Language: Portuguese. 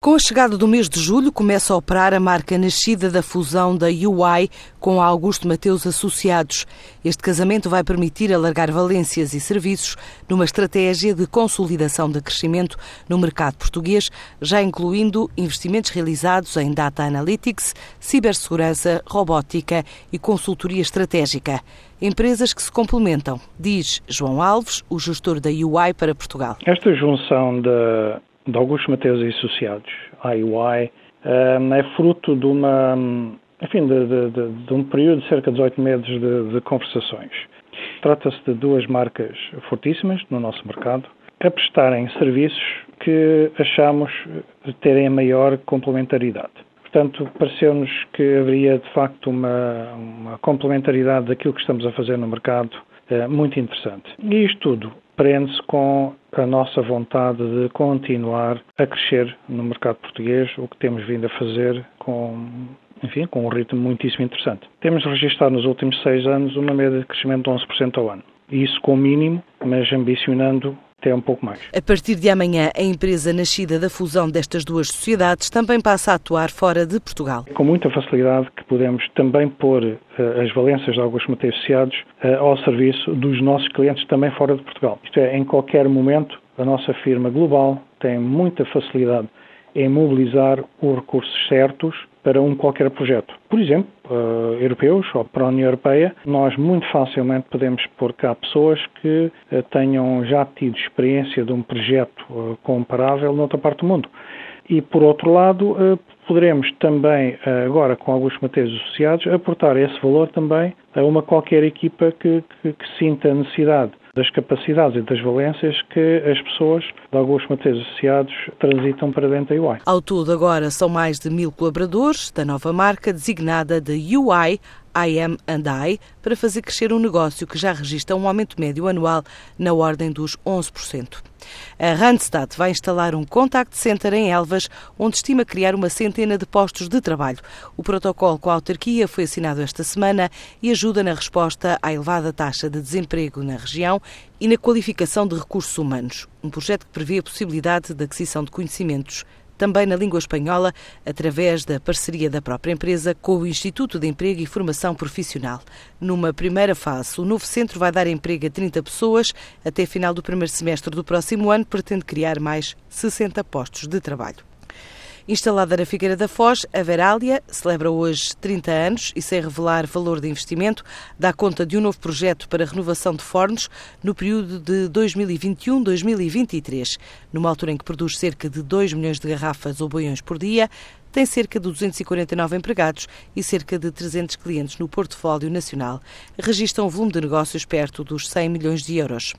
Com a chegada do mês de julho, começa a operar a marca nascida da fusão da UI com a Augusto Mateus Associados. Este casamento vai permitir alargar valências e serviços numa estratégia de consolidação de crescimento no mercado português, já incluindo investimentos realizados em data analytics, cibersegurança, robótica e consultoria estratégica. Empresas que se complementam, diz João Alves, o gestor da UI para Portugal. Esta junção da de Augusto Mateus e Associados, IUI, hum, é fruto de uma, enfim, de, de, de, de um período de cerca de 18 meses de, conversações. Trata-se de duas marcas fortíssimas no nosso mercado, a prestarem serviços que achamos terem maior complementaridade. Portanto, pareceu-nos que haveria de facto uma, uma complementaridade daquilo que estamos a fazer no mercado muito interessante. E isto tudo prende-se com a nossa vontade de continuar a crescer no mercado português, o que temos vindo a fazer com enfim, com um ritmo muitíssimo interessante. Temos registrado nos últimos seis anos uma média de crescimento de 11% ao ano. Isso com o mínimo, mas ambicionando até um pouco mais. A partir de amanhã, a empresa nascida da fusão destas duas sociedades também passa a atuar fora de Portugal. Com muita facilidade que podemos também pôr uh, as valências de alguns materiais associados uh, ao serviço dos nossos clientes também fora de Portugal. Isto é, em qualquer momento, a nossa firma global tem muita facilidade em mobilizar os recursos certos para um qualquer projeto. Por exemplo, uh, europeus ou para a União Europeia, nós muito facilmente podemos pôr cá pessoas que uh, tenham já tido experiência de um projeto uh, comparável noutra parte do mundo. E, por outro lado, poderemos também, agora com alguns materiais associados, aportar esse valor também a uma qualquer equipa que, que, que sinta a necessidade das capacidades e das valências que as pessoas de alguns materiais associados transitam para dentro da UI. Ao todo, agora são mais de mil colaboradores da nova marca designada de UI IM I para fazer crescer um negócio que já registra um aumento médio anual na ordem dos 11%. A Randstad vai instalar um contact center em Elvas, onde estima criar uma centena de postos de trabalho. O protocolo com a autarquia foi assinado esta semana e ajuda na resposta à elevada taxa de desemprego na região e na qualificação de recursos humanos. Um projeto que prevê a possibilidade de aquisição de conhecimentos também na língua espanhola, através da parceria da própria empresa com o Instituto de Emprego e Formação Profissional. Numa primeira fase, o novo centro vai dar emprego a 30 pessoas. Até final do primeiro semestre do próximo ano, pretende criar mais 60 postos de trabalho. Instalada na Figueira da Foz, a Verália celebra hoje 30 anos e, sem revelar valor de investimento, dá conta de um novo projeto para renovação de fornos no período de 2021-2023. Numa altura em que produz cerca de 2 milhões de garrafas ou boiões por dia, tem cerca de 249 empregados e cerca de 300 clientes no portfólio nacional. Registra um volume de negócios perto dos 100 milhões de euros.